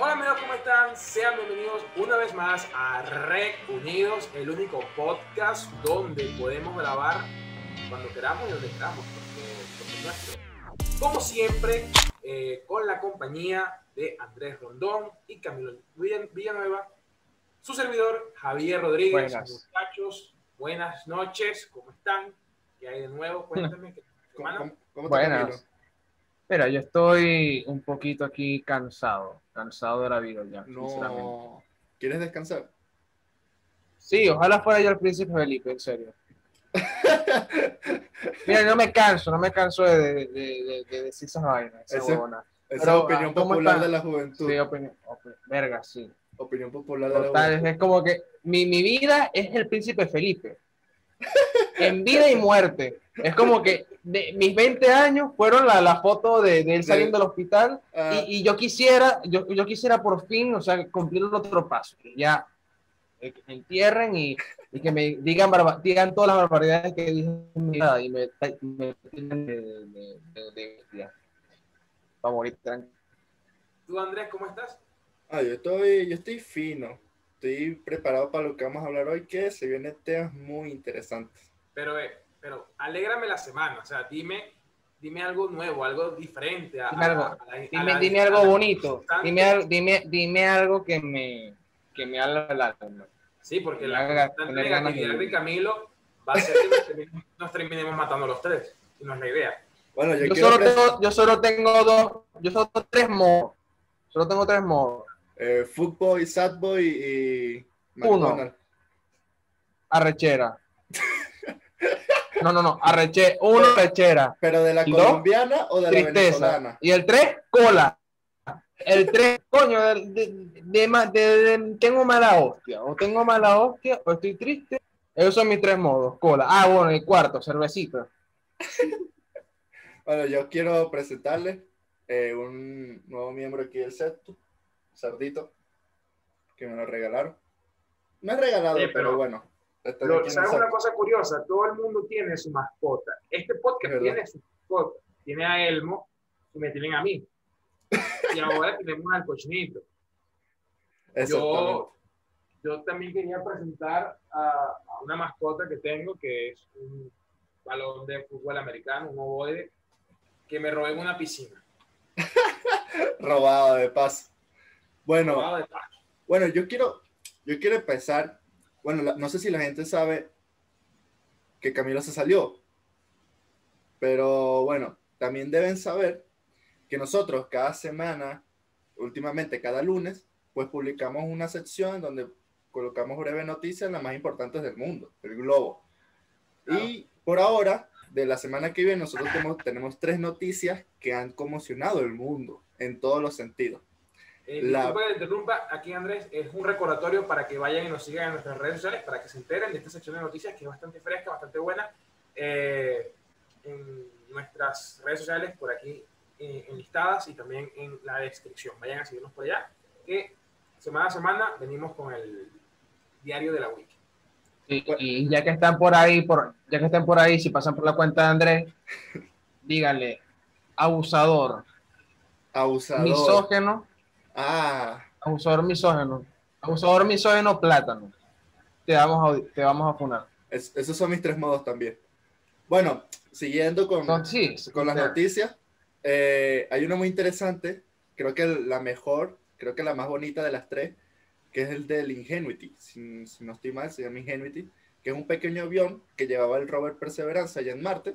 Hola amigos, ¿cómo están? Sean bienvenidos una vez más a Rec Unidos, el único podcast donde podemos grabar cuando queramos y donde queramos, porque, porque es nuestro. Como siempre, eh, con la compañía de Andrés Rondón y Camilo Villan- Villanueva, su servidor Javier Rodríguez. Buenas. Muchachos, buenas noches, ¿cómo están? ¿Qué hay de nuevo? Cuéntame. ¿qué- ¿Cómo, cómo, cómo está Buenas. Camilo? Mira, yo estoy un poquito aquí cansado, cansado de la vida ya, sinceramente. No. ¿Quieres descansar? Sí, ojalá fuera yo el príncipe Felipe, en serio. Mira, no me canso, no me canso de, de, de- de decir esas vainas, esa. Esa Pero, opinión ah, ¿cómo popular de la juventud. Sí, opinión, opinión- verga, sí. Opinión popular de la Total, juventud. es como que mi, mi vida es el príncipe Felipe. En vida y muerte. Es como que de, mis 20 años fueron la, la foto de, de él saliendo del hospital Ah, y, y yo quisiera, yo, yo quisiera por fin, o sea, cumplir el otro paso, ya eh, que me entierren y, y que me digan, barba- digan todas las barbaridades que dije en mi vida y me, me de, de, de- de- de- para morir tranquilo. ¿Tú, Andrés, cómo estás? ah, yo estoy, yo estoy fino. Estoy preparado para lo que vamos a hablar hoy, que se vienen temas muy interesantes. Pero, eh, pero alégrame la semana, o sea, dime, dime algo nuevo, algo diferente. A, Dime algo, a- a la- a Dime, la- dime a algo la- bonito, dime, dime, dime algo que me, que me haga alma. Sí, porque me la haga negatividad de. Camilo va a ser que nos terminemos, matando los tres, y no es la idea. Bueno, yo, solo, tengo, yo solo tengo dos, yo solo tengo tres modos, solo tengo tres modos. eh, Footboy, Sadboy y Uno. Arrechera. No, no, no, arreche, uno arrechera, ¿Pero de la ¿Y dos? colombiana o de la tristeza. venezolana? Y el tres, cola. El tres, coño, de, de- de ma- de- de- tengo mala hostia, o tengo mala hostia, o estoy triste. Esos son mis tres modos, cola. Ah, bueno, el cuarto, cervecita. Bueno, yo quiero presentarles eh, un nuevo miembro aquí del set, Sardito, que me lo regalaron. No es regalado, Sí, pero, pero- bueno. Lo- ¿Sabes una cosa curiosa? Todo el mundo tiene su mascota. Este podcast tiene su mascota. Tiene a Elmo y me tienen a mí. Y ahora tenemos al cochinito. Yo, yo también quería presentar a, a una mascota que tengo, que es un balón de fútbol americano, un ovoide, que me robé en una piscina. Robado de paz. Bueno, Robado de paso. bueno, yo quiero, yo quiero empezar. Bueno, la- no sé si la gente sabe que Camilo se salió. Pero bueno, también deben saber que nosotros cada semana, últimamente cada lunes, pues publicamos una sección donde colocamos breves noticias, las más importantes del mundo, el globo. Y por ahora, de la semana que viene, nosotros tenemos, tenemos tres noticias que han conmocionado el mundo en todos los sentidos. Eh, La- disculpa que te interrumpa, aquí Andrés, es un recordatorio para que vayan y nos sigan en nuestras redes sociales, para que se enteren de esta sección de noticias que es bastante fresca, bastante buena. Eh, en nuestras redes sociales, por aquí eh, enlistadas y también en la descripción. Vayan a seguirnos por allá, que semana a semana venimos con el diario de la wiki. Y, y ya que están por ahí, por, ya que están por ahí, si pasan por la cuenta de Andrés, díganle abusador, Abusador. misógeno, Ah, abusador misógeno, abusador misógeno plátano. Te vamos a, te vamos a funar. es- esos son mis tres modos también. Bueno, siguiendo con, Son- sí, con las noticias, eh, hay una muy interesante, creo que la mejor, creo que la más bonita de las tres, que es el del Ingenuity, si, si no estoy mal, se llama Ingenuity, que es un pequeño avión que llevaba el rover Perseverance allá en Marte,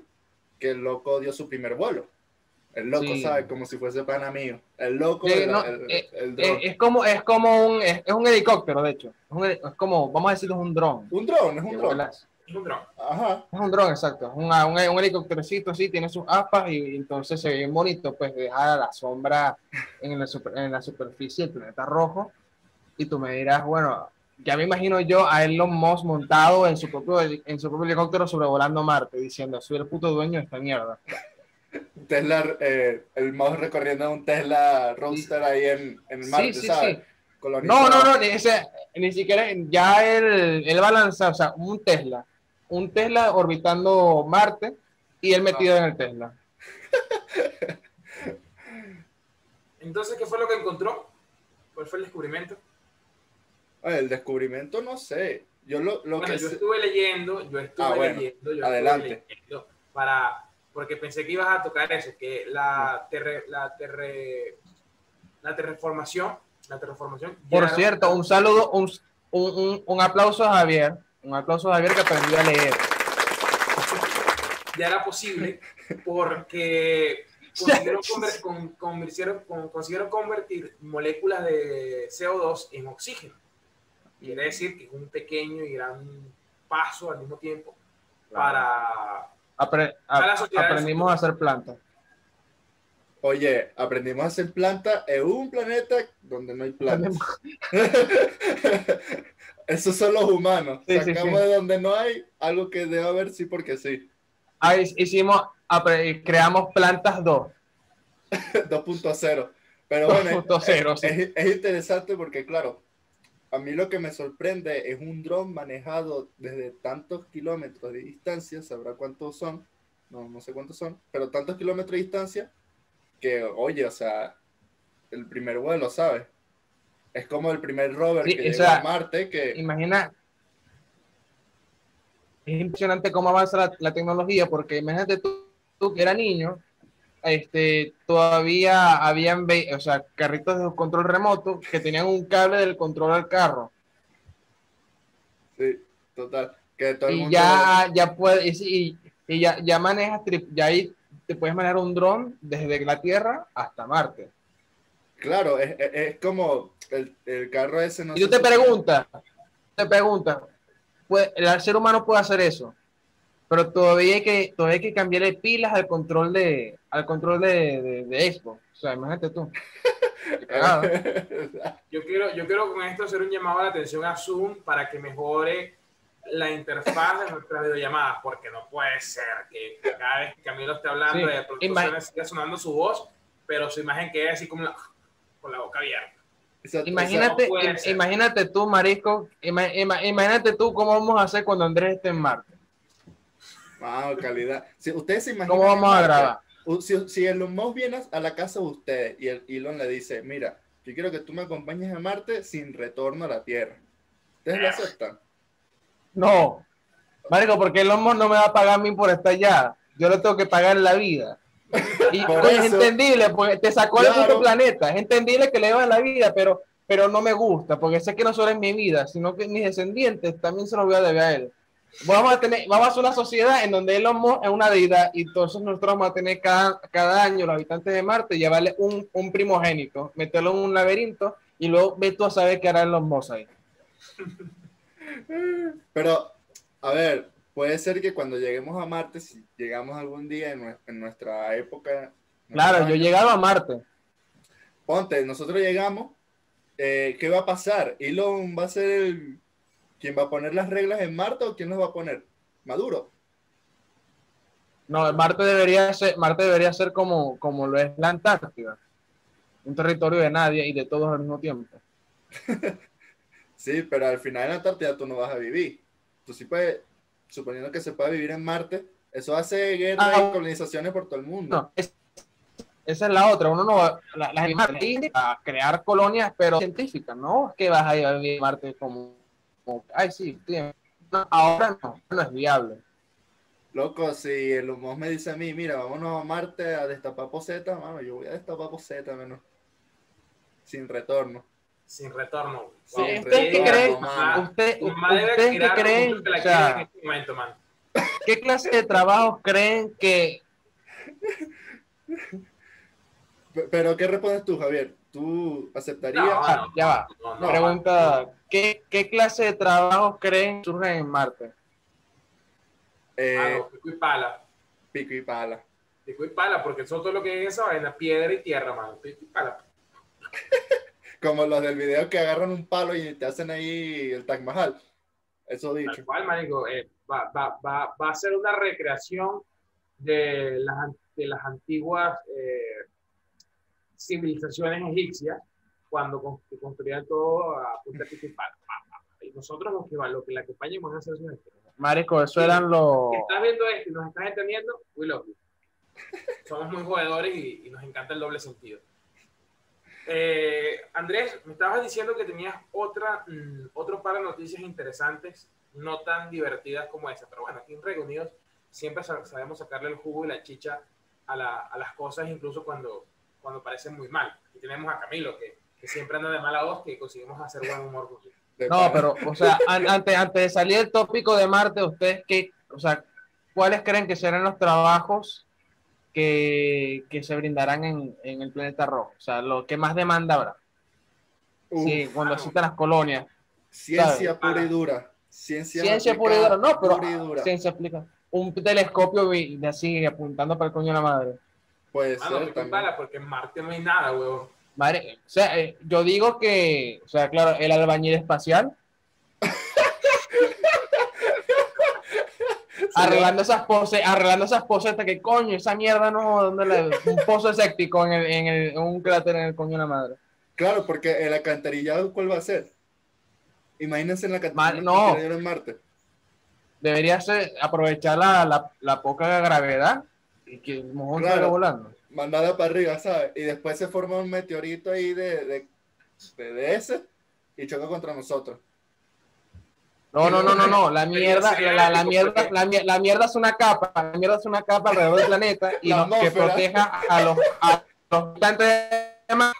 que el loco dio su primer vuelo. El loco, Sí. ¿sabe? Como si fuese pana mío. El loco, Sí, el, no, el- eh, el Eh, es como, es como un, es, es un helicóptero, de hecho. Es, un como, vamos a decirlo, es un dron. Un dron, es un dron. Es un dron. Ajá. Es un dron, exacto. Es una- un, un helicóptercito así, tiene sus aspas y, entonces se ve bien bonito, pues deja la sombra en la, super- en la superficie del planeta rojo. Y tú me dirás, bueno, ya me imagino yo a Elon Musk montado en su propio, en su propio helicóptero sobrevolando Marte, diciendo, soy el puto dueño de esta mierda. Tesla, eh, el mouse recorriendo un Tesla Roadster ahí en, en Marte, sí, sí, ¿sabes? sí. No, no, no, ni, ese- ni siquiera, ya él, él va a lanzar, o sea, un Tesla, un Tesla orbitando Marte y él metido en el Tesla. Entonces, ¿qué fue lo que encontró? fue el descubrimiento? Ah, El descubrimiento no sé. Yo lo, lo Bueno, que yo sé- estuve leyendo, yo estuve Ah, bueno. leyendo, yo estuve Adelante. leyendo para, porque pensé que ibas a tocar eso, que la, terre, la, terre, la terreformación, la terreformación. Por cierto, un saludo, un, un, un- un aplauso a Javier. Un aplauso a Javier que aprendió a leer. ya era posible porque consiguieron, conver- con- convirtieron- con- consiguieron convertir moléculas de CO2 en oxígeno. Quiere decir que es un pequeño y gran paso al mismo tiempo para... Apre- A a- aprendimos a hacer plantas. Oye, aprendimos a hacer planta en un planeta donde no hay plantas. Esos son los humanos. Sí, sí, Sacamos sí. de donde no hay algo que debe haber sí porque sí. Ahí hicimos, creamos plantas 2. 2.0. Pero bueno, 2.0, es, sí. es- es interesante porque, claro, a mí lo que me sorprende es un dron manejado desde tantos kilómetros de distancia, sabrá cuántos son, no, no sé cuántos son, pero tantos kilómetros de distancia que, oye, o sea, el primer vuelo, ¿sabes? Es como el primer rover Sí, que o llegó sea, a Marte, que Imagina. Es impresionante cómo avanza la, la tecnología, porque imagínate tú, tú que era niño, este, todavía habían, o sea, carritos de control remoto que tenían un cable del control al carro. sí, total, que todo el y mundo... ya, ya puede, y, ya, ya manejas, ya ahí te puedes manejar un dron desde la Tierra hasta Marte. Claro, es, es- es como el, el carro ese, no y tú te preguntas, te preguntas, puede- el ser humano puede hacer eso, pero todavía hay que, todavía hay que cambiarle pilas al control de, al control de, de, de Xbox. O sea, imagínate tú. Yo quiero, yo quiero con esto hacer un llamado a la atención a Zoom para que mejore la interfaz de nuestras videollamadas, porque no puede ser que cada vez que Camilo esté hablando Sí. de suene- siga sonando su voz, pero su imagen quede así como la- con la boca abierta. Exacto, Imagínate, no puede im- ser. imagínate tú, Marisco, ima- ima- imagínate tú cómo vamos a hacer cuando Andrés esté en Marte. Wow, calidad. Si ustedes se imaginan. ¿Cómo vamos a grabar? Si, si Elon Musk viene a la casa de ustedes y el Elon le dice: Mira, yo quiero que tú me acompañes a Marte sin retorno a la Tierra. ¿Ustedes lo aceptan? No. Marico, porque el homo no me va a pagar a mí por estar allá. Yo le tengo que pagar en la vida. Y Por pues, es eso- entendible, porque te sacó Claro. del puto planeta. Es entendible que le llevan la vida, pero, pero no me gusta, porque sé que no solo es mi vida, sino que mis descendientes también se los voy a deber a él. Vamos a tener, vamos a hacer una sociedad en donde Elon Musk es una deidad y entonces nosotros vamos a tener cada, cada año los habitantes de Marte llevarle un, un primogénito, meterlo en un laberinto y luego ve tú a saber qué hará Elon Musk ahí. Pero, a ver, puede ser que cuando lleguemos a Marte, si llegamos algún día en, nue- en nuestra época. Claro, yo he llegado a Marte. Ponte, nosotros llegamos, eh, ¿qué va a pasar? ¿Elon va a ser el, quien va a poner las reglas en Marte o quién las va a poner? Maduro. No, Marte debería ser, Marte debería ser como, como lo es la Antártida. Un territorio de nadie y de todos al mismo tiempo. Sí, pero al final en la Antártida tú no vas a vivir. Tú sí puedes, suponiendo que se puede vivir en Marte, eso hace guerra Ah. y colonizaciones por todo el mundo. No, es- esa es la otra. Uno no va la, la- a crear colonias, pero científicas, ¿no? Es que vas a ir a vivir en Marte como, como- ay, sí, tío. No, ahora no, no es viable. Loco, si el humo me dice a mí, mira, vámonos a Marte a destapar poseta, mano, yo voy a destapar poseta, menos. Sin retorno. Sin retorno. Sí, Wow. ¿Ustedes qué creen? ¿Ustedes qué creen? mucho que la O quiere en sea, este momento, man. ¿qué clase de trabajos creen que Pero, ¿qué respondes tú, Javier? ¿Tú aceptarías? No, Ah, ya va. No, no, Pregunta, ¿qué, ¿qué clase de trabajos creen surgen en Marte? Eh, Ah, no, pico y pala. pico y pala. Pico y pala, porque eso todo lo que es esa vaina, piedra y tierra, man. Pico y pala. Como los del video que agarran un palo y te hacen ahí el Taj Mahal. Eso dicho. Tal cual, marico, eh, va, va, va, va a ser una recreación de las, de las antiguas eh, civilizaciones egipcias cuando construían todo a punta de y nosotros los que, va- lo que la acompañan van a hacer eso. Marico, eso eran los... Si estás viendo esto y nos estás entendiendo, we love you. Somos muy jugadores y, y nos encanta el doble sentido. Eh, Andrés, me estabas diciendo que tenías otra, mm, otro par de noticias interesantes, no tan divertidas como esa, pero bueno, aquí en Reunidos siempre sa- sabemos sacarle el jugo y la chicha a, la- a las cosas, incluso cuando, cuando parecen muy mal. Y tenemos a Camilo, que, que siempre anda de mala voz, que conseguimos hacer buen humor con No, pero, o sea, an- antes, antes de salir el tópico de Marte, ustedes qué, o sea, ¿cuáles creen que serán los trabajos que, que se brindarán en, en el planeta rojo? O sea, lo que más demanda habrá. Uf, Sí, cuando citan las colonias. ciencia ¿sabes? pura y dura. Ciencia, Ciencia pura y dura, no, pero pura y dura. ciencia aplica. Un telescopio así apuntando para el coño de la madre. Puede Mano, ser qué también. bala, porque en Marte no hay nada, weón. Madre, o sea, eh, yo digo que, o sea, claro, el albañil espacial, arreglando esas poses, arreglando esas poses hasta que coño, esa mierda no, ¿dónde la- un pozo escéptico en, el, en, el, en un cráter en el coño de la madre. Claro, porque el alcantarillado, ¿cuál va a ser? Imagínense en la alcantarillado no. en Marte. Debería ser aprovechar la, la, la poca gravedad y que el mojón Claro. salga volando. Mandada para arriba, ¿sabes? Y después se forma un meteorito ahí de, de, de, de ese y choca contra nosotros. No, no, no, no, no, la mierda, la, la mierda, la, mier- la mierda es una capa, la mierda es una capa alrededor del planeta y La no- que proteja a los, a los habitantes de Marte.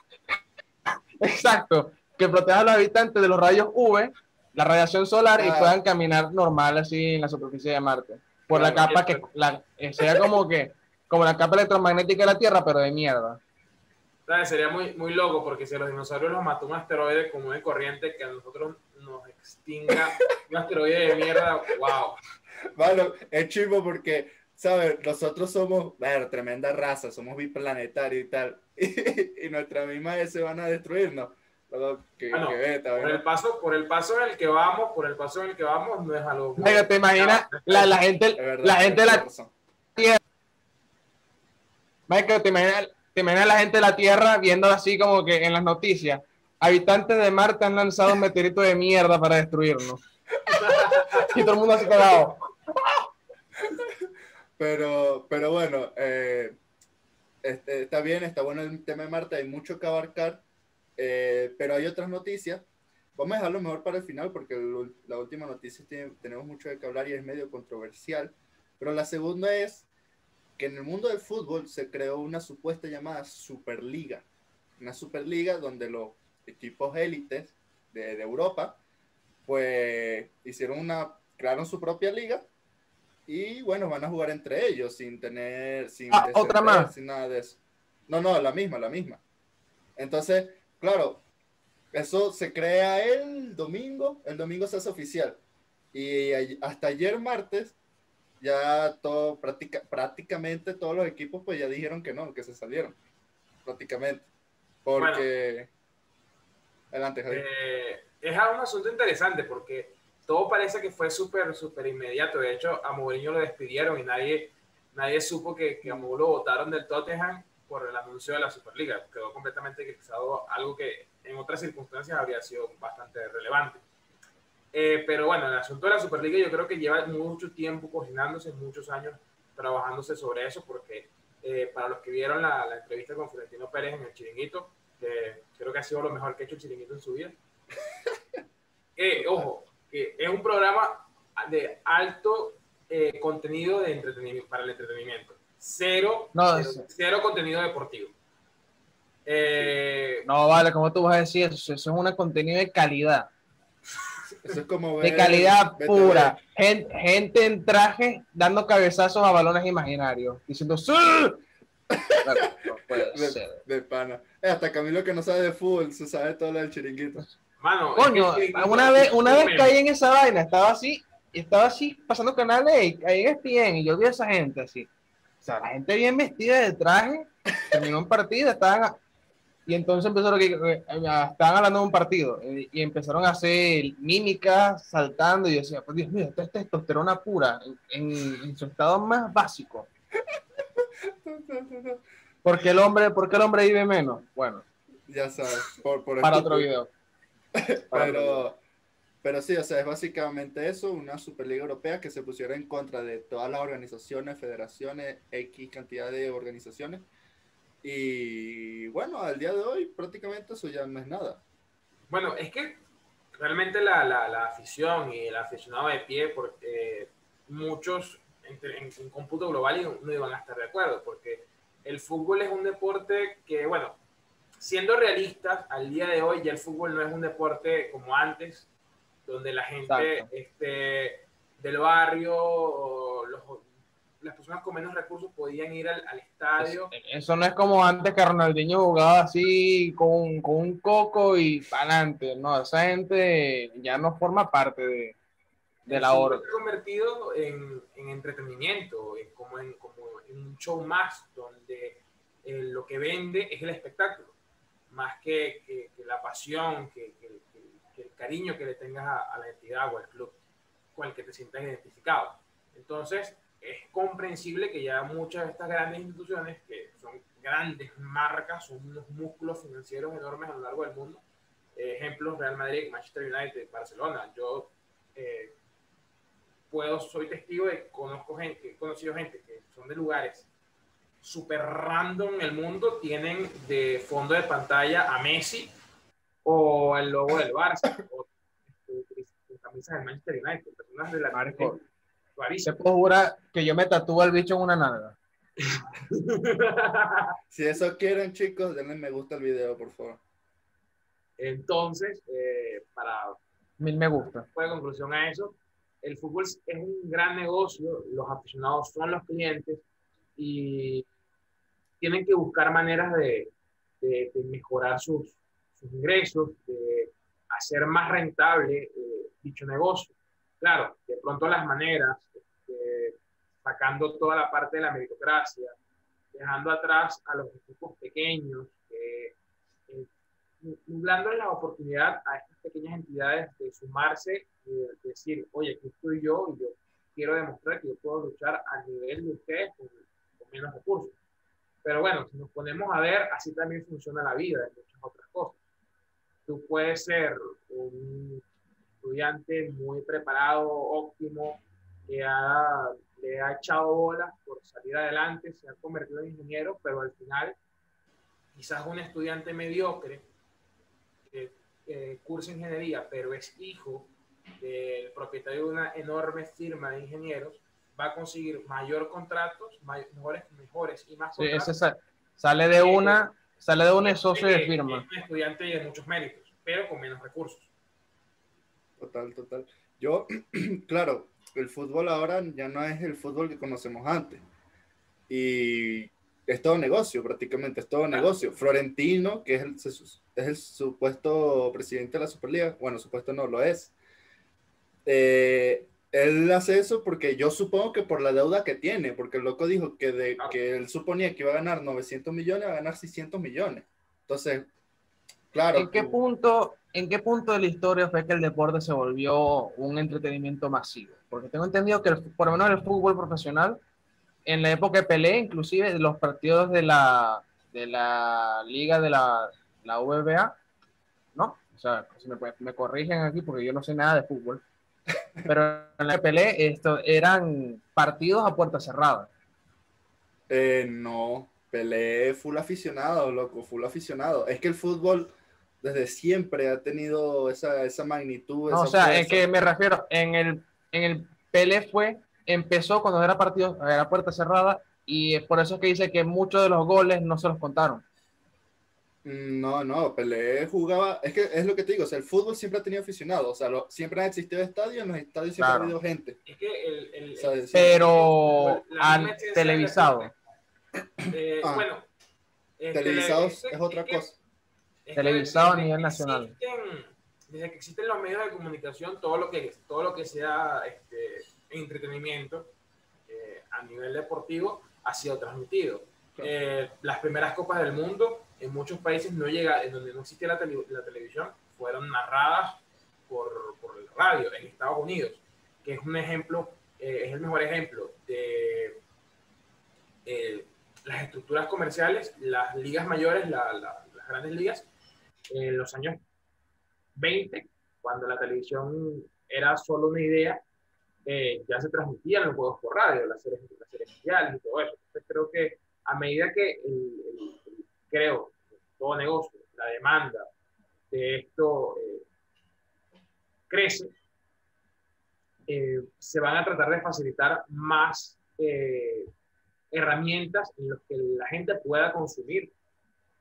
Exacto, que proteja a los habitantes de los rayos UV, la radiación solar y Ah. puedan caminar normal así en la superficie de Marte. Por la capa que la, sea como que como la capa electromagnética de la Tierra, pero de mierda. ¿Sabes? Sería muy, muy loco porque si a los dinosaurios los mató un asteroide común y corriente, que a nosotros nos extinga un asteroide de mierda, wow. Bueno, es chivo porque, ¿sabes? Nosotros somos, bueno, tremenda raza, somos biplanetarios y tal. Y, nuestras mismas se van a destruirnos. Que, Ah, no. que vete, Por el paso, por el paso en el que vamos, por el paso en el que vamos, no es algo. ¿Te imaginas la, la gente, la gente de la razón. Michael, ¿te imaginas, te imaginas la gente de la Tierra viendo así como que en las noticias? Habitantes de Marte han lanzado un meteorito de mierda para destruirnos. y todo el mundo así cagado. Pero, pero bueno, eh, este, está bien, está bueno el tema de Marte, hay mucho que abarcar, eh, pero hay otras noticias. Vamos a dejarlo mejor para el final porque la última noticia tiene- tenemos mucho de que hablar y es medio controversial. Pero la segunda es que en el mundo del fútbol se creó una supuesta llamada Superliga. Una Superliga donde los equipos élites de, de Europa, pues hicieron una, crearon su propia liga y bueno, van a jugar entre ellos sin tener, sin Ah, otra más. sin nada de eso. No, no, la misma, la misma. Entonces, claro, eso se crea el domingo, el domingo se hace oficial. Y hasta ayer martes, ya todo, práctica, prácticamente todos los equipos pues ya dijeron que no, que se salieron. Prácticamente. Porque... Adelante, Javier. Eh, es un asunto interesante porque todo parece que fue súper, súper inmediato. De hecho, a Mourinho lo despidieron y nadie, nadie supo que, que a Mourinho lo votaron del Tottenham por el anuncio de la Superliga. Quedó completamente eclipsado, algo que en otras circunstancias habría sido bastante relevante. Eh, pero bueno, el asunto de la Superliga yo creo que lleva mucho tiempo cocinándose, muchos años trabajándose sobre eso, porque eh, para los que vieron la, la entrevista con Florentino Pérez en el Chiringuito, que creo que ha sido lo mejor que ha hecho el Chiringuito en su vida. Eh, ojo, que es un programa de alto eh, contenido de entretenimiento, para el entretenimiento. Cero, No, cero, cero contenido deportivo. Eh, No, vale, ¿cómo tú vas a decir eso? Eso es un contenido de calidad. Eso es como De calidad pura. Gen- Gente en traje dando cabezazos a balones imaginarios. Diciendo ¡Sí! Claro, no puede De, ser. de pana. Eh, hasta Camilo que no sabe de fútbol, se sabe todo lo del chiringuito. mano, Coño, es que una es vez, un una vez caí en esa vaina, estaba así, y estaba así, pasando canales ahí en ESPN, y yo vi a esa gente así. O sea, la gente bien vestida de traje, terminó un partido, estaban, y entonces empezaron que estaban hablando de un partido, y empezaron a hacer mímicas, saltando, y yo decía, pues Dios mío, esto es testosterona pura, en, en- su estado más básico. ¿Por qué el hombre, por qué el hombre vive menos? Bueno, ya sabes, por, por para estúpido. otro video. Para otro video. Pero, pero sí, o sea, es básicamente eso, una Superliga Europea que se pusiera en contra de todas las organizaciones, federaciones, X cantidad de organizaciones. Y bueno, al día de hoy prácticamente eso ya no es nada. Bueno, es que realmente la, la, la afición y el aficionado de pie, porque muchos en, en, cómputo global no iban a estar de acuerdo, porque el fútbol es un deporte que, bueno, siendo realistas, al día de hoy ya el fútbol no es un deporte como antes, donde la gente este, del barrio los, las personas con menos recursos podían ir al, al estadio. Eso no es como antes que Ronaldinho jugaba así con, con un coco y para adelante, no, esa gente ya no forma parte de, de la hora. Se ha convertido en, en entretenimiento, en, como, en, como en un show más, donde eh, lo que vende es el espectáculo, más que, que, que la pasión, que, que, el cariño que le tengas a, a, la entidad o al club con el que te sientas identificado. Entonces, es comprensible que ya muchas de estas grandes instituciones, que son grandes marcas, son unos músculos financieros enormes a lo largo del mundo, eh, ejemplos Real Madrid, Manchester United, Barcelona. Yo eh, puedo, soy testigo de, conozco gente, he conocido gente que son de lugares súper random en el mundo, tienen de fondo de pantalla a Messi o el logo del Barça, o este, camisas del Manchester United, personas de la Marco, se puedo jurar que yo me tatúo el bicho en una nalga. si eso quieren, chicos, denle me gusta al video, por favor. Entonces, eh, para mil me gusta. Fue conclusión a eso. El fútbol es un gran negocio, los aficionados son los clientes y tienen que buscar maneras de, de, de mejorar sus, sus, ingresos, de hacer más rentable eh, dicho negocio. Claro, de pronto las maneras, este, sacando toda la parte de la meritocracia, dejando atrás a los equipos pequeños, eh, la oportunidad a estas pequeñas entidades de sumarse y de decir, oye, aquí estoy yo y yo quiero demostrar que yo puedo luchar a nivel de ustedes con, con menos recursos. Pero bueno, si nos ponemos a ver, así también funciona la vida en muchas otras cosas. Tú puedes ser un estudiante muy preparado, óptimo, que ha, le ha echado bolas por salir adelante, se ha convertido en ingeniero, pero al final quizás un estudiante mediocre que eh, cursa ingeniería, pero es hijo del propietario de una enorme firma de ingenieros, va a conseguir mayor contratos, mejores, mejores y más sí, Ese sale de una, sale de un socio de firma. Es un estudiante de muchos méritos, pero con menos recursos. Total, total. Yo, claro, el fútbol ahora ya no es el fútbol que conocemos antes. Y es todo negocio, prácticamente, es todo negocio. Florentino, que es el, es el supuesto presidente de la Superliga, bueno, supuesto no lo es. Eh, él hace eso porque yo supongo que por la deuda que tiene, porque el loco dijo que, de, que él suponía que iba a ganar 900 millones, va a ganar 600 millones. Entonces, claro. ¿En qué punto ¿en qué punto de la historia fue que el deporte se volvió un entretenimiento masivo? Porque tengo entendido que por lo menos el fútbol profesional, en la época de Pelé, inclusive los partidos de la, de la liga de la, la VBA, ¿no? O sea, si me, me, corrigen aquí porque yo no sé nada de fútbol, pero en la Pelé esto, eran partidos a puerta cerrada. Eh, no, Pelé full aficionado, loco, full aficionado. Es que el fútbol desde siempre ha tenido esa, esa magnitud. No, o sea, es que me refiero, en el, en el Pelé fue, empezó cuando era partido, era puerta cerrada, y es por eso que dice que muchos de los goles no se los contaron. Mm, no, no, Pelé jugaba, es que es lo que te digo, o sea, el fútbol siempre ha tenido aficionados, o sea, lo, siempre han existido estadios, en los estadios siempre ha habido gente. Es que el, el, o sea, el pero han televisado. Eh, ah. Bueno, televisados es otra cosa televisado a nivel nacional. Existen, desde que existen los medios de comunicación, todo lo que, todo lo que sea este, entretenimiento eh, a nivel deportivo ha sido transmitido. Eh, las primeras copas del mundo en muchos países no llega, en donde no existía la, tele, la televisión, fueron narradas por, por, el radio en Estados Unidos, que es un ejemplo, eh, es el mejor ejemplo de las estructuras comerciales, las ligas mayores, la, la, las grandes ligas, en los años 20, cuando la televisión era solo una idea, eh, ya se transmitían los juegos por radio, las series, las series mundiales y todo eso. Entonces creo que a medida que, el, el, creo, todo negocio, la demanda de esto eh, crece, eh, se van a tratar de facilitar más eh, herramientas en las que la gente pueda consumir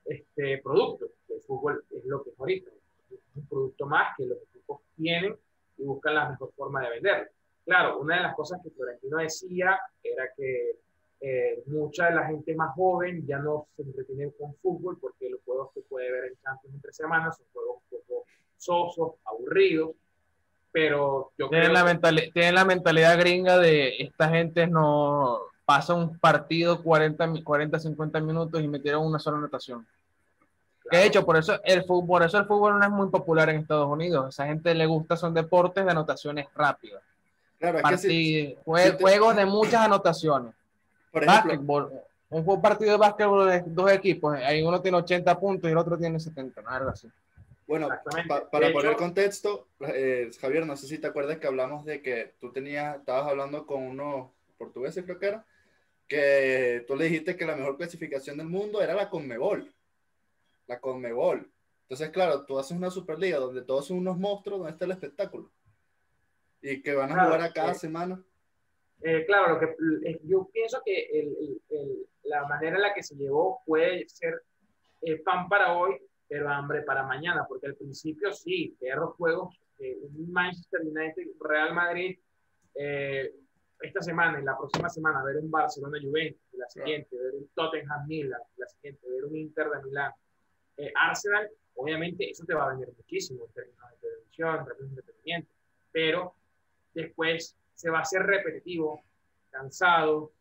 este producto. El fútbol es lo que es ahorita, es un producto más que los equipos tienen y buscan la mejor forma de venderlo. Claro, una de las cosas que Florentino decía era que eh, mucha de la gente más joven ya no se entretiene con fútbol porque los juegos que puede ver en Champions entre semanas son juegos un poco sosos, aburridos, pero yo tienen creo... La tienen la mentalidad gringa de esta gente no pasa un partido 40, 40 50 minutos y metieron una sola anotación. Que de hecho, por eso el fútbol, por eso el fútbol no es muy popular en Estados Unidos. A esa gente le gusta son deportes de anotaciones rápidas. Claro, es Partid- que si, jue- si te- Juegos de muchas anotaciones. por ejemplo, Básquetbol. Un partido de básquetbol de dos equipos. Ahí uno tiene 80 puntos y el otro tiene 70, ¿no? algo así. Bueno, pa- para De poner hecho- contexto, eh, Javier, no sé si te acuerdas que hablamos de que tú tenías, estabas hablando con unos portugueses, creo que era, que tú le dijiste que la mejor clasificación del mundo era la Conmebol. La Conmebol. Entonces, claro, tú haces una Superliga donde todos son unos monstruos, donde está el espectáculo. Y que van a Claro, jugar a cada eh, semana. Eh, claro, lo que eh, yo pienso que el- el- el- la manera en la que se llevó puede ser eh, pan para hoy, pero hambre para mañana, porque al principio sí, ver los juegos, eh, un Manchester United, Real Madrid, eh, esta semana y la próxima semana ver un Barcelona Juventus, la siguiente ver un Tottenham Milan, la siguiente ver un Inter de Milán, eh, Arsenal, obviamente eso te va a vender muchísimo en términos de televisión, en términos de entretenimiento, pero después se va a hacer repetitivo, cansado,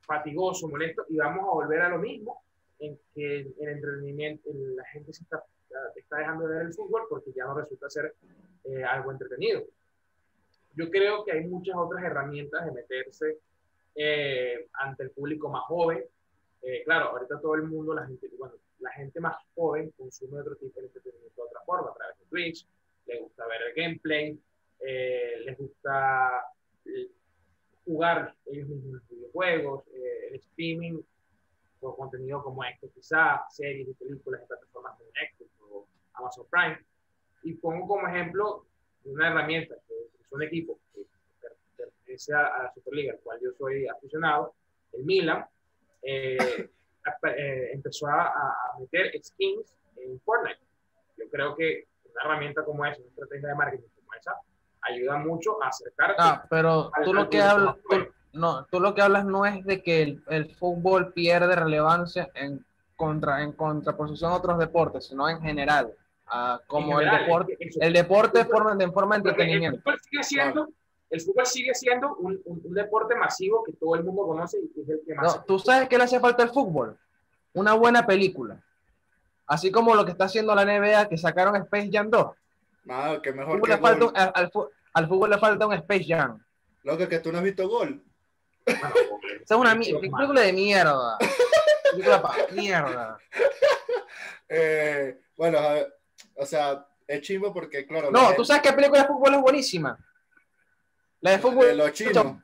fatigoso, molesto, y vamos a volver a lo mismo, en que el entretenimiento, el- la gente se está, está dejando de ver el fútbol porque ya no resulta ser eh, algo entretenido. Yo creo que hay muchas otras herramientas de meterse eh, ante el público más joven. Eh, claro, ahorita todo el mundo, la gente, bueno, la gente más joven consume otro tipo de entretenimiento de otra forma, a través de Twitch, le gusta ver el gameplay, eh, les gusta eh, jugar ellos mismos los videojuegos, eh, el streaming por contenido como este, quizá series y películas en plataformas como Netflix o Amazon Prime. Y pongo como ejemplo una herramienta que es un equipo que per- pertenece a, la Superliga, al cual yo soy aficionado, el Milan, eh, eh, empezó a, a meter skins en Fortnite. Yo creo que una herramienta como esa, una estrategia de marketing como esa, ayuda mucho a acercarte Ah, pero tú lo que hablas, tú, no, tú lo que hablas no es de que el, el fútbol pierde relevancia en contra en contraposición a otros deportes, sino en general, ah, como En general, el deporte, que el deporte de forma de forma de Porque el entretenimiento. fútbol sigue siendo, el fútbol sigue siendo un, un- un deporte masivo que todo el mundo conoce y que es el que más. No, ¿Tú sabes qué le hace falta al fútbol? Una buena película. Así como lo que está haciendo la NBA, que sacaron Space Jam 2. Nada, que Al mejor fútbol, que le falta al, al al fútbol le falta un Space Jam. Loco, que tú no has visto gol. Bueno, Esa es una mi- película de mierda. Película mierda. Eh, bueno, a ver, o sea, es chimbo porque, claro. No, la tú sabes qué película de fútbol es buenísima. La de fútbol. de los chinos.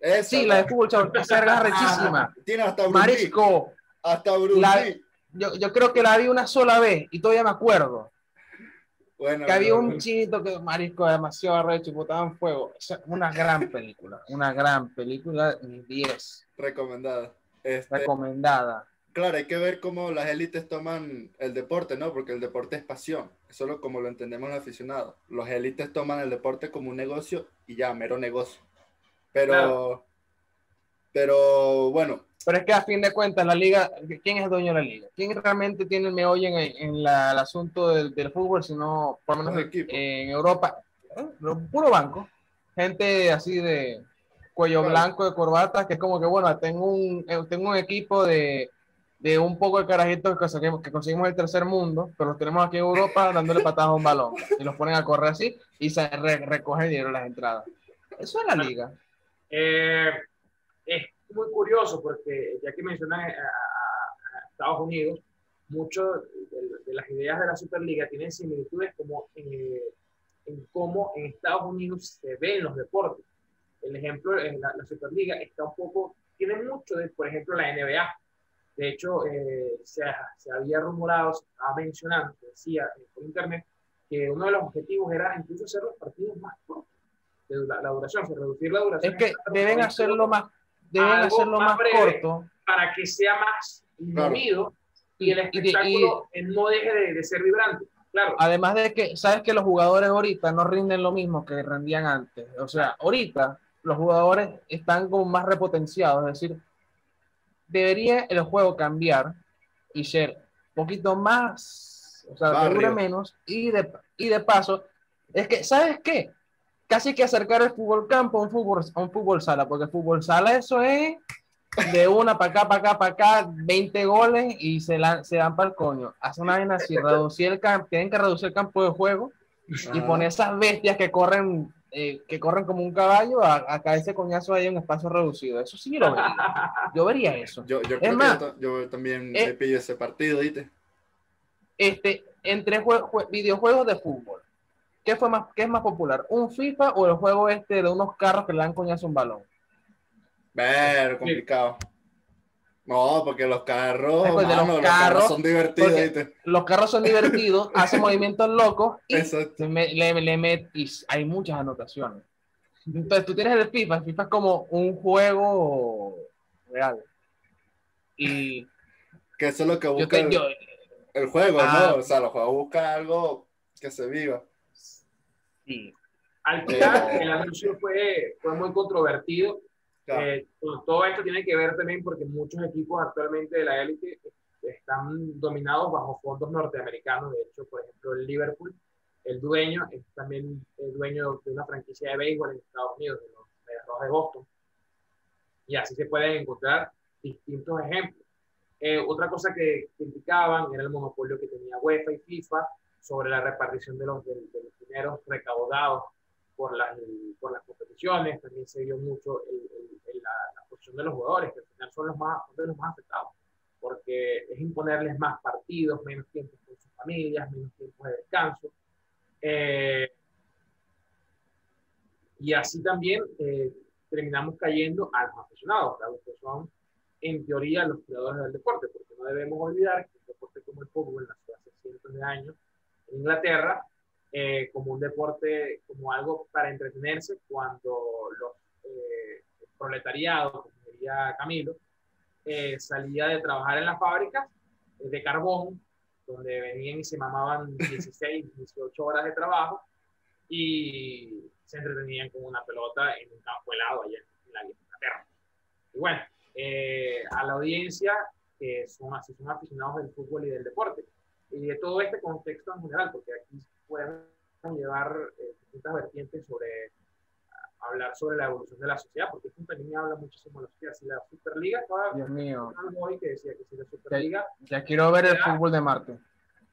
Esa, Sí, la de fútbol, chaval. Esa es rechísima. Tiene hasta Bruce Lee. Marisco, Hasta La- Lee. yo, yo creo que la vi una sola vez y todavía me acuerdo. Bueno, Que había un chinito que, marisco, demasiado arrecho y botaba en fuego. Esa es una gran película. Una gran película. 10. recomendada. Este, Recomendada. Claro, hay que ver cómo las élites toman el deporte, ¿no? Porque el deporte es pasión. Eso es como lo entendemos los aficionados. Los élites toman el deporte como un negocio y ya, mero negocio. Pero, Claro. pero bueno, Pero es que a fin de cuentas, la liga, ¿quién es el dueño de la liga? ¿Quién realmente tiene el meollo en, en la- el asunto del, del fútbol, sino por lo menos en Europa? ¿eh? Puro banco. Gente así de cuello Claro. blanco, de corbata, que es como que, bueno, tengo un, eh, tengo un equipo de, de un poco de carajitos que, saquemos- que conseguimos el tercer mundo, pero los tenemos aquí en Europa dándole patadas a un balón. Y los ponen a correr así y se re- recogen dinero en las entradas. Eso es la liga. Eh, es muy curioso porque ya que mencionan a, a- a Estados Unidos, muchas de, de las ideas de la Superliga tienen similitudes como eh, en cómo en Estados Unidos se ven los deportes. El ejemplo en la, la Superliga está un poco, tiene mucho de, por ejemplo, la NBA. De hecho, eh, se, se, había rumorado, se estaba mencionando, decía eh, por internet, que uno de los objetivos era incluso hacer los partidos más cortos de la, duración, reducir la duración. Es que deben hacerlo más, deben hacerlo más, corto. Para que sea más movido y el espectáculo no deje de, ser vibrante. Claro. Además de que, sabes que los jugadores ahorita no rinden lo mismo que rendían antes. O sea, ahorita los jugadores están como más repotenciados. Es decir, debería el juego cambiar y ser un poquito más, o sea, que dure menos. Y de, y de paso, es que, ¿sabes qué? Casi que acercar el fútbol campo a un fútbol, a un fútbol sala, porque el fútbol sala eso es de una para acá, para acá, para acá, 20 goles y se, la, se dan para el coño. Hace una vaina así, reducir el campo, tienen que reducir el campo de juego y poner esas bestias que corren, eh, que corren como un caballo a, a caerse coñazo ahí en un espacio reducido. Eso sí lo vería. Yo vería eso. Yo, yo, creo que yo, también eh, pillo ese partido, ¿viste? Este, entre videojuegos de fútbol, ¿qué, fue más, ¿qué es más popular? ¿Un FIFA o el juego este de unos carros que le dan coñazo a un balón? Ver, complicado. No, porque los carros, los, carros, son divertidos. Los carros son divertidos, hacen movimientos locos y, le, le y hay muchas anotaciones. Entonces tú tienes el FIFA, el FIFA es como un juego real. Y que eso es lo que busca el, el, juego, ¿no? Ah. O sea, los juegos buscan algo que se viva. Sí. Al final, el anuncio fue, fue muy controvertido eh, todo esto tiene que ver también porque muchos equipos actualmente de la élite están dominados bajo fondos norteamericanos. De hecho, por ejemplo, el Liverpool, el dueño es también el dueño de una franquicia de béisbol en Estados Unidos, de los Rojos de Boston. Y así se pueden encontrar distintos ejemplos. Eh, otra cosa que criticaban era el monopolio que tenía UEFA y FIFA sobre la repartición de los, de, de los dineros recaudados por las, por las competiciones, también se vio mucho la, la, posición de los jugadores, que al final son los más, de los más afectados, porque es imponerles más partidos, menos tiempo con sus familias, menos tiempo de descanso. Eh, y así también eh, terminamos cayendo a los aficionados, que son en teoría los creadores del deporte, porque no debemos olvidar que un deporte como el fútbol nació hace cientos de años en Inglaterra eh, como un deporte, como algo para entretenerse cuando los eh, proletariados, como diría Camilo, eh, salía de trabajar en las fábricas eh, de carbón, donde venían y se mamaban 16, 18 horas de trabajo y se entretenían con una pelota en un campo helado allá en la Inglaterra. Y bueno, a la audiencia, que son, así, son aficionados del fútbol y del deporte, y de todo este contexto en general, porque aquí pueden llevar eh, distintas vertientes sobre hablar sobre la evolución de la sociedad, porque esto también habla muchísimo de la sociedad. Si la Superliga, Dios mío. hoy que decía que si la Superliga. Ya, quiero ver el fútbol de Marte.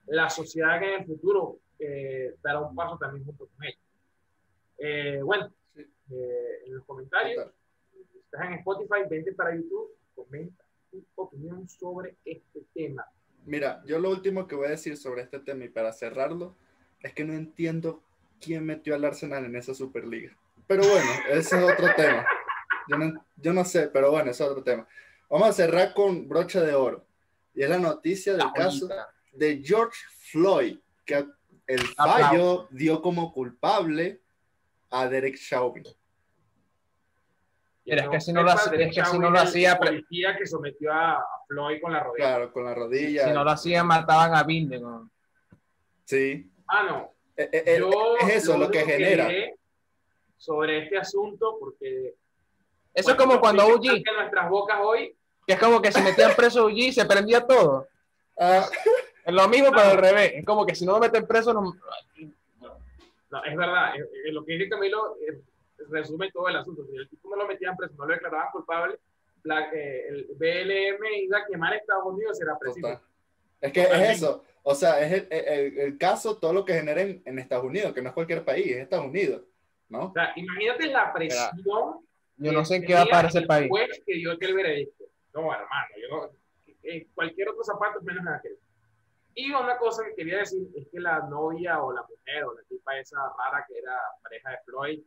La sociedad que en el futuro eh, dará un paso también junto con ella. Eh, bueno, eh, en los comentarios, si estás en Spotify, vente para YouTube, comenta tu opinión sobre este tema. Mira, yo lo último que voy a decir sobre este tema y para cerrarlo es que no entiendo quién metió al Arsenal en esa Superliga. Pero bueno, ese es otro tema. Yo no, sé, pero bueno, ese es otro tema. Vamos a cerrar con brocha de oro. Y es la noticia del caso de George Floyd, que el fallo dio como culpable a Derek Chauvin. es que si no, lo, hacía, es que si no lo hacía. Policía que sometió a Floyd con la rodilla. Claro, con la rodilla. Si no lo hacían, mataban a Binden. Sí. Ah, no. Eh, eh, eh, es eso lo, que genera. Sobre este asunto, porque. Eso es como cuando UG. En nuestras bocas hoy. Que es como que se metían preso UG y se prendía todo. Ah. Es lo mismo, pero al revés. Es como que si no lo meten preso, no. no es verdad. lo que dice Camilo resume todo el asunto. Si el tipo no lo metían preso, no lo declaraban culpable, el BLM iba a quemar Estados Unidos y era preciso. Es que es eso. O sea, es el, el, caso, todo lo que generen en Estados Unidos, que no es cualquier país, es Estados Unidos, ¿no? O sea, imagínate la presión. yo no sé en qué va a parar ese país. que dio aquel veredicto. No, hermano, yo no, en cualquier otro zapato menos en aquel. Y una cosa que quería decir es que la novia o la mujer o la tipa esa rara que era pareja de Floyd,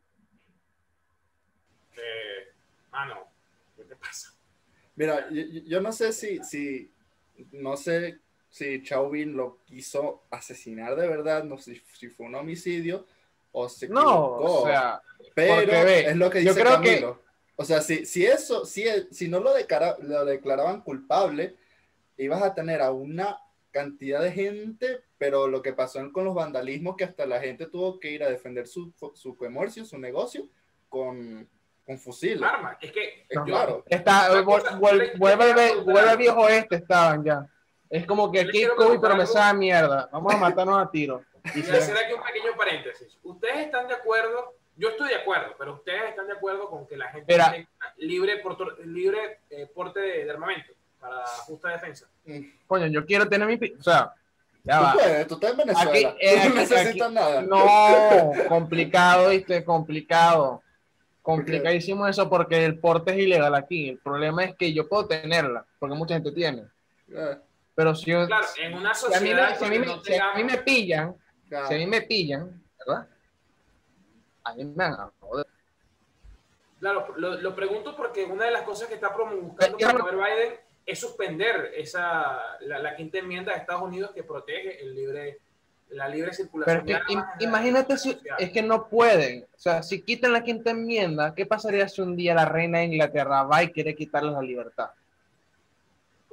eh, mano, ¿qué te pasa? Mira, yo, yo no sé si, si, no sé si Chauvin lo quiso asesinar de verdad, no sé si fue un homicidio o se No, equivocó. o sea, pero ve, es lo que yo dice creo que- Camilo. O sea, si, si eso, si, si no lo, declara- lo declaraban culpable, ibas a tener a una cantidad de gente, pero lo que pasó con los vandalismos, que hasta la gente tuvo que ir a defender su, su comercio, su negocio, con, con fusiles. Arma. Es que Eh, yo- claro. está, yo le- vuelve, yo vuelve preguntar viejo este, estaban ya. Es como que aquí COVID, pero me sabe mierda. Vamos a matarnos a tiro. Y Y se- hacer aquí un pequeño paréntesis. ¿Ustedes están de acuerdo? Yo estoy de acuerdo, pero ustedes están de acuerdo con que la gente Mira. tenga libre, porto- libre eh, porte de, de armamento para justa defensa. Coño, yo quiero tener mi. O sea, ya Tú va. puedes, tú estás en Venezuela. Aquí, eh, tú no aquí- necesitas nada. No, complicado, viste, complicado. Complicadísimo eso porque el porte es ilegal aquí. El problema es que yo puedo tenerla, porque mucha gente tiene. Ah, Pero si, yo- Claro, en una si a mí, sociedad me, si a mí me- no si a mí me pillan, claro. si a mí me pillan, ¿verdad? A mí me van a joder. Claro, lo, lo pregunto porque una de las cosas que está Yo- promover Biden es suspender esa, la, la quinta enmienda de Estados Unidos que protege el libre, la libre Pero circulación. es que im- imagínate si sociedad. es que no pueden. O sea, si quitan la quinta enmienda, ¿qué pasaría si un día la reina de Inglaterra va y quiere quitarles la libertad?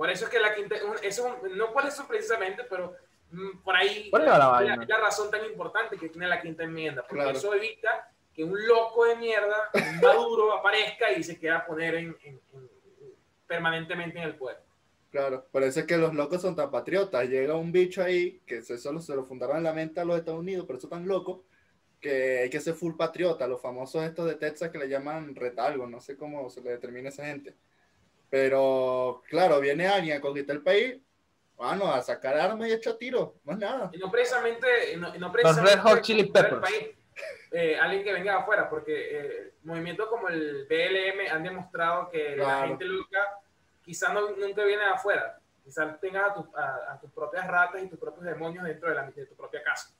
Por eso es que la quinta, un- eso, no por eso precisamente, pero mm, por ahí la la, vaina. la razón tan importante que tiene la quinta enmienda, porque Claro. eso evita que un loco de mierda, un maduro, aparezca y se quiera poner en, en- en- permanentemente en el poder. Claro, por eso es que los locos son tan patriotas. Llega un bicho ahí que eso solo se lo fundaron en la mente a los Estados Unidos, pero eso tan loco que hay que ser full patriota. Los famosos estos de Texas que le llaman retalgo, no sé cómo se le determina a esa gente. Pero claro, viene alguien a conquistar el país, bueno, a sacar armas y echar tiros, más nada. Y no precisamente, y no, y no Los precisamente Red Hot Chili Peppers. país, eh, alguien que venga de afuera, porque eh, movimientos como el BLM han demostrado que la Claro. gente loca quizás no, nunca viene de afuera. Quizás tengas a, tus- a- a tus propias ratas y tus propios demonios dentro de, la, de tu propia casa.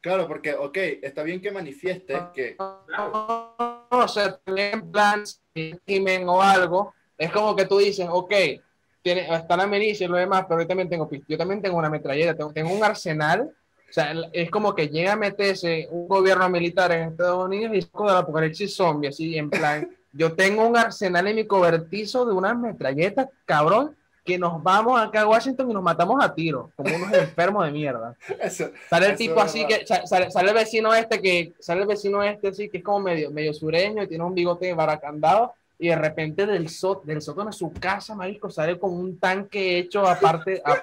Claro, porque, ok, está bien que manifiestes que, Claro. o sea, tienen plans, crimen o algo, es como que tú dices, ok, tiene, está la milicia y lo demás, pero yo también tengo yo también tengo una metralleta, tengo, tengo un arsenal, o sea, es como que llega a meterse un gobierno militar en Estados Unidos y es como el apocalipsis zombie, así en plan, yo tengo un arsenal en mi cobertizo de unas metralletas, cabrón, que nos vamos acá a Washington y nos matamos a tiro, como unos enfermos de mierda. eso, Sale el tipo así verdad. que sa- sale, sale el vecino este que sale el vecino este así que es como medio medio sureño y tiene un bigote baracandado y de repente del del sótano de su casa, marisco, sale con un tanque hecho a,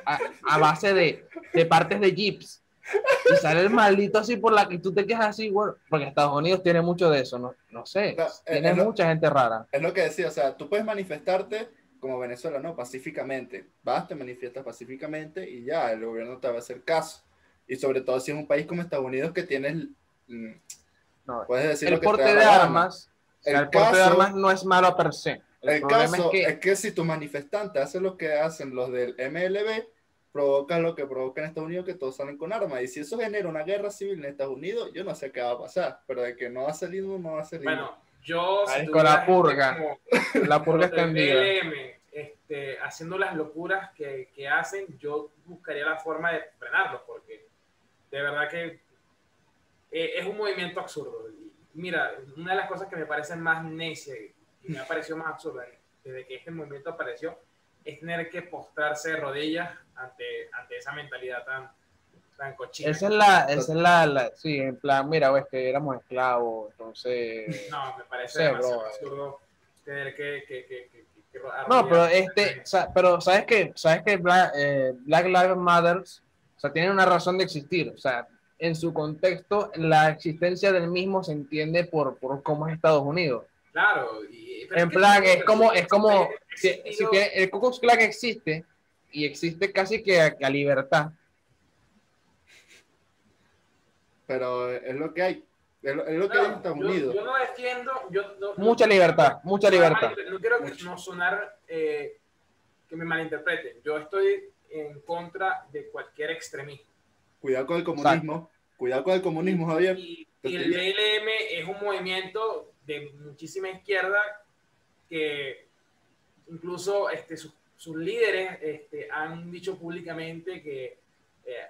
a, a base de, de partes de jeeps. Y sale el maldito así por la que tú te quedas así, bueno, porque Estados Unidos tiene mucho de eso, no, no sé, No, eh, tiene lo- mucha gente rara. es lo que decía, o sea, tú puedes manifestarte como Venezuela, ¿no? Pacíficamente. Vas, te manifiestas pacíficamente y ya, el gobierno te va a hacer caso. Y sobre todo si es un país como Estados Unidos que tienes, mm, No, puedes decir el lo que te porte de la armas, o sea, El el porte de caso- armas no es malo per se. El, El problema caso es que si tus manifestantes hacen lo que hacen los del MLB, provoca lo que provoca en Estados Unidos, que todos salen con armas. Y si eso genera una guerra civil en Estados Unidos, yo no sé qué va a pasar. Pero de que no va a salir, no va a salir. Bueno, yo... si tuviera la purga. como- la purga extendida. Este, haciendo las locuras que, que hacen, yo buscaría la forma de frenarlos, porque de verdad que eh, es un movimiento absurdo. Y mira, una de las cosas que me parecen más necia y me ha parecido más absurda desde que este movimiento apareció es tener que postrarse de rodillas ante, ante esa mentalidad tan, tan cochina. Esa es la, esa es la, la- sí, en plan, mira, es que éramos esclavos, entonces... No, me parece demasiado bro. absurdo tener que... que, que, No, pero este, pero sabes que, sabes que Black, eh, Black Lives Matter, o sea, tiene una razón de existir, o sea, en su contexto, la existencia del mismo se entiende por, por cómo es Estados Unidos. Claro. y- En que plan, siempre- es como, es como, si, si tiene- el Ku Klux Klan existe, y existe casi que a, a libertad, Pero es lo que hay. Es lo, es lo que No, hay en Estados yo, Unidos. yo no defiendo. Yo, no- mucha libertad, mucha no- libertad. No quiero que no sonar eh, que me malinterpreten. Yo estoy en contra de cualquier extremismo. Cuidado con el comunismo. Cuidado con el comunismo, Javier. Y, y el BLM es un movimiento de muchísima izquierda que incluso este, sus, sus líderes este, han dicho públicamente que eh,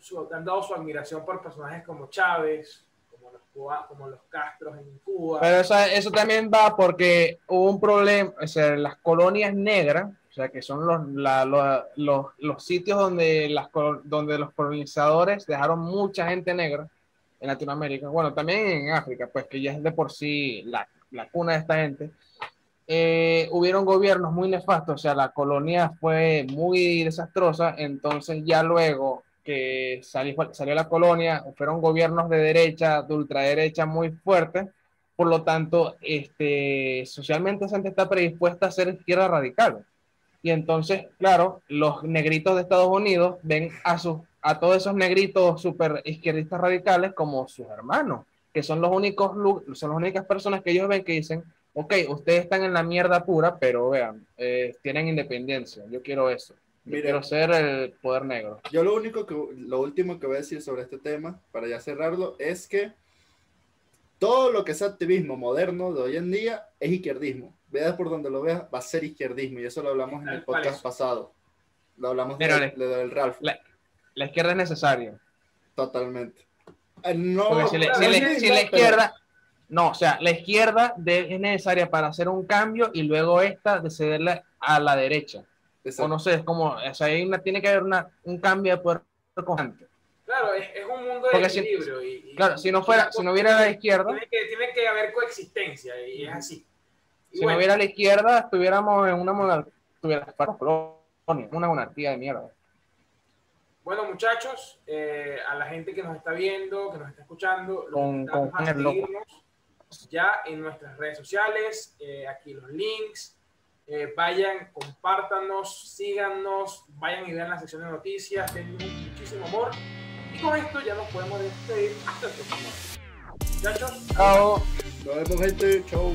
su- han dado su admiración por personajes como Chávez, como los, Cuba- como los Castros en Cuba. Pero eso, eso también va porque hubo un problema, o sea, las colonias negras, sea, que son los, la- lo- los, los sitios donde, las, donde los colonizadores dejaron mucha gente negra en Latinoamérica, bueno, también en África, pues que ya es de por sí la, la cuna de esta gente. eh, hubieron gobiernos muy nefastos, o sea, la colonia fue muy desastrosa, entonces ya luego que salió, salió la colonia, fueron gobiernos de derecha, de ultraderecha muy fuertes, por lo tanto, este, socialmente esa gente está predispuesta a ser izquierda radical. Y entonces, claro, los negritos de Estados Unidos ven a, sus, a todos esos negritos super izquierdistas radicales como sus hermanos, que son los únicos, son las únicas personas que ellos ven que dicen, ok, ustedes están en la mierda pura, pero vean, eh, tienen independencia, yo quiero eso. Yo quiero ser el poder negro. Yo lo único que, lo último que voy a decir sobre este tema, para ya cerrarlo, es que todo lo que es activismo moderno de hoy en día es izquierdismo. Veas por donde lo veas, va a ser izquierdismo. Y eso lo hablamos en el podcast pasado. Lo hablamos de, Mira, de- del Ralph. La, la izquierda es necesaria. Totalmente. Eh, No, Porque si, le- si le- si no, la izquierda, no, o sea, la izquierda de- es necesaria para hacer un cambio y luego esta de cederle a la derecha. Exacto. O no sé, es como, o sea, hay una, tiene que haber una, un cambio de poder constante. Claro, es, es un mundo de Porque si- equilibrio. y, y- Claro, si no fuera, si no hubiera la izquierda, Tiene que, tiene que haber coexistencia y es así. Si no bueno, hubiera la izquierda, estuviéramos en una monarquía, una monarquía de mierda. Bueno, muchachos, eh, a la gente que nos está viendo, que nos está escuchando, los Con- con a seguirnos ya en nuestras redes sociales, eh, aquí los links. eh, vayan, compártanos, síganos, vayan y vean la sección de noticias, dennos muchísimo amor. Y con esto ya nos podemos despedir hasta el próximo. Muchachos, Chao. Nos vemos, gente. Chau.